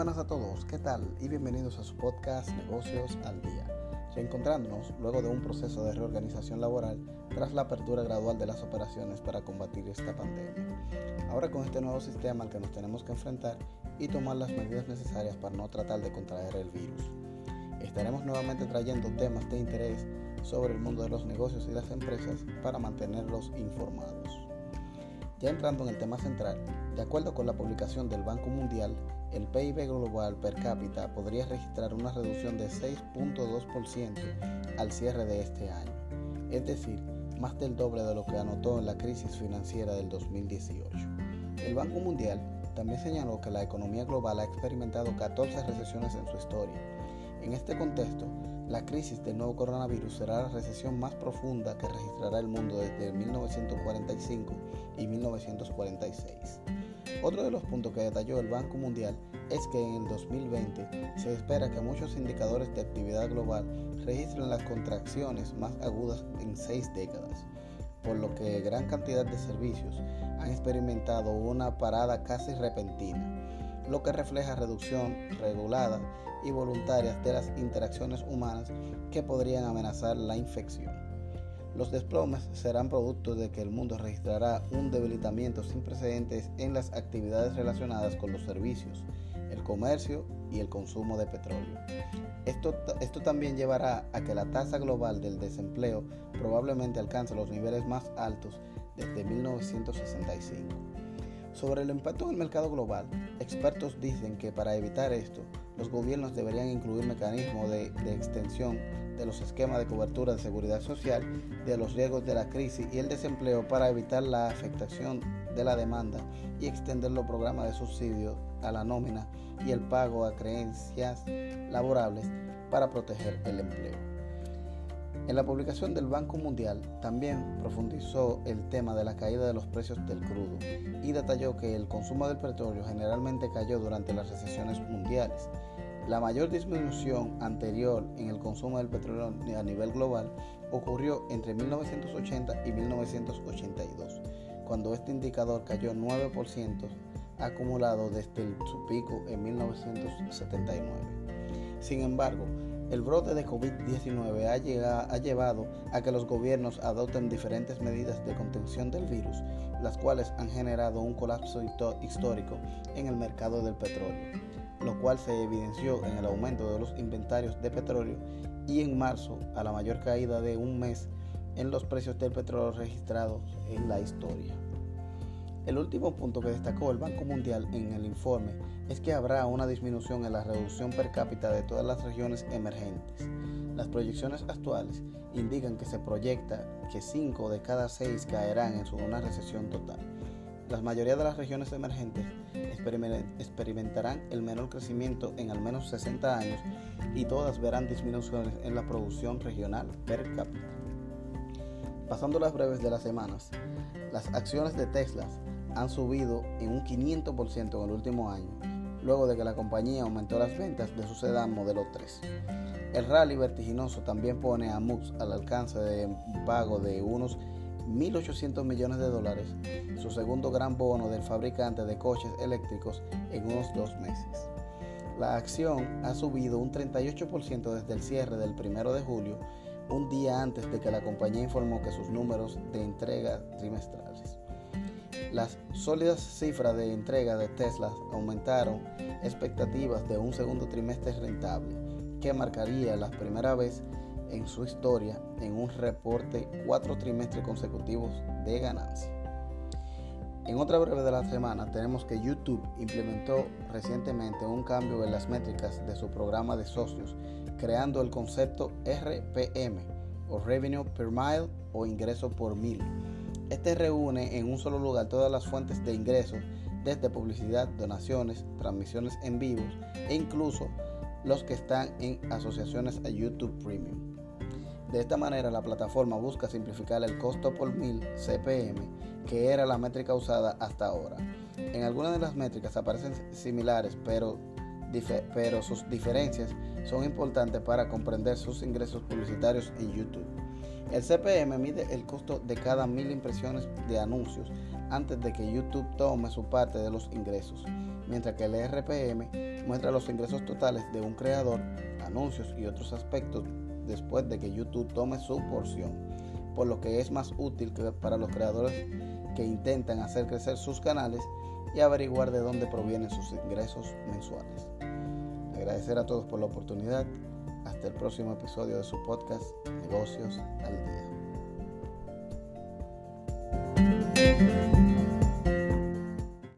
buenas a todos, ¿qué tal? Y bienvenidos a su podcast Negocios al Día. Reencontrándonos luego de un proceso de reorganización laboral tras la apertura gradual de las operaciones para combatir esta pandemia. Ahora con este nuevo sistema al que nos tenemos que enfrentar y tomar las medidas necesarias para no tratar de contraer el virus. Estaremos nuevamente trayendo temas de interés sobre el mundo de los negocios y las empresas para mantenerlos informados. Ya entrando en el tema central, de acuerdo con la publicación del Banco Mundial, el PIB global per cápita podría registrar una reducción de 6.2% al cierre de este año, es decir, más del doble de lo que anotó en la crisis financiera del 2018. El Banco Mundial también señaló que la economía global ha experimentado 14 recesiones en su historia. En este contexto, la crisis del nuevo coronavirus será la recesión más profunda que registrará el mundo desde 1945 y 1946. Otro de los puntos que detalló el Banco Mundial es que en el 2020 se espera que muchos indicadores de actividad global registren las contracciones más agudas en seis décadas, por lo que gran cantidad de servicios han experimentado una parada casi repentina, lo que refleja reducción regulada y voluntarias de las interacciones humanas que podrían amenazar la infección. Los desplomes serán producto de que el mundo registrará un debilitamiento sin precedentes en las actividades relacionadas con los servicios, el comercio y el consumo de petróleo. Esto, esto, también llevará a que la tasa global del desempleo probablemente alcance los niveles más altos desde 1965. Sobre el impacto en el mercado global, expertos dicen que para evitar esto, los gobiernos deberían incluir mecanismos de, extensión de los esquemas de cobertura de seguridad social, de los riesgos de la crisis y el desempleo para evitar la afectación de la demanda y extender los programas de subsidio a la nómina y el pago a creencias laborables para proteger el empleo. En la publicación del Banco Mundial también profundizó el tema de la caída de los precios del crudo y detalló que el consumo del petróleo generalmente cayó durante las recesiones mundiales. La mayor disminución anterior en el consumo del petróleo a nivel global ocurrió entre 1980 y 1982, cuando este indicador cayó 9% acumulado desde su pico en 1979. Sin embargo, el brote de COVID-19 ha, llevado a que los gobiernos adopten diferentes medidas de contención del virus, las cuales han generado un colapso histórico en el mercado del petróleo, lo cual se evidenció en el aumento de los inventarios de petróleo y en marzo a la mayor caída de un mes en los precios del petróleo registrados en la historia. El último punto que destacó el Banco Mundial en el informe es que habrá una disminución en la reducción per cápita de todas las regiones emergentes. Las proyecciones actuales indican que se proyecta que 5 de cada 6 caerán en una recesión total. La mayoría de las regiones emergentes experimentarán el menor crecimiento en al menos 60 años y todas verán disminuciones en la producción regional per cápita. Pasando las breves de las semanas, las acciones de Tesla han subido en un 500% en el último año, luego de que la compañía aumentó las ventas de su sedán modelo 3. El rally vertiginoso también pone a MUX al alcance de un pago de unos 1.800 millones de dólares, su segundo gran bono del fabricante de coches eléctricos en unos dos meses. La acción ha subido un 38% desde el cierre del 1 de julio, un día antes de que la compañía informó que sus números de entrega trimestrales las sólidas cifras de entrega de Tesla aumentaron expectativas de un segundo trimestre rentable, que marcaría la primera vez en su historia en un reporte cuatro trimestres consecutivos de ganancia. En otra breve de la semana tenemos que YouTube implementó recientemente un cambio en las métricas de su programa de socios, creando el concepto RPM o Revenue Per Mile o ingreso por mil este reúne en un solo lugar todas las fuentes de ingresos, desde publicidad, donaciones, transmisiones en vivos e incluso los que están en asociaciones a YouTube Premium. De esta manera, la plataforma busca simplificar el costo por mil CPM, que era la métrica usada hasta ahora. En algunas de las métricas aparecen similares, pero, pero sus diferencias son importantes para comprender sus ingresos publicitarios en YouTube. El CPM mide el costo de cada mil impresiones de anuncios antes de que YouTube tome su parte de los ingresos, mientras que el RPM muestra los ingresos totales de un creador, anuncios y otros aspectos después de que YouTube tome su porción, por lo que es más útil para los creadores que intentan hacer crecer sus canales y averiguar de dónde provienen sus ingresos mensuales. Agradecer a todos por la oportunidad. Hasta el próximo episodio de su podcast Negocios al Día.